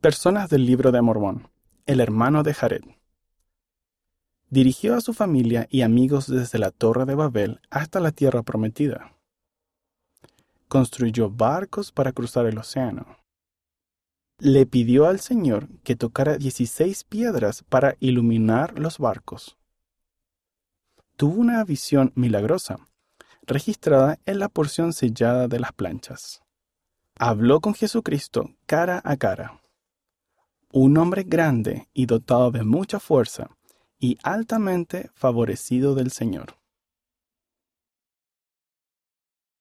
Personas del libro de Mormón. El hermano de Jared. Dirigió a su familia y amigos desde la Torre de Babel hasta la Tierra Prometida. Construyó barcos para cruzar el océano. Le pidió al Señor que tocara 16 piedras para iluminar los barcos. Tuvo una visión milagrosa, registrada en la porción sellada de las planchas. Habló con Jesucristo cara a cara un hombre grande y dotado de mucha fuerza, y altamente favorecido del Señor.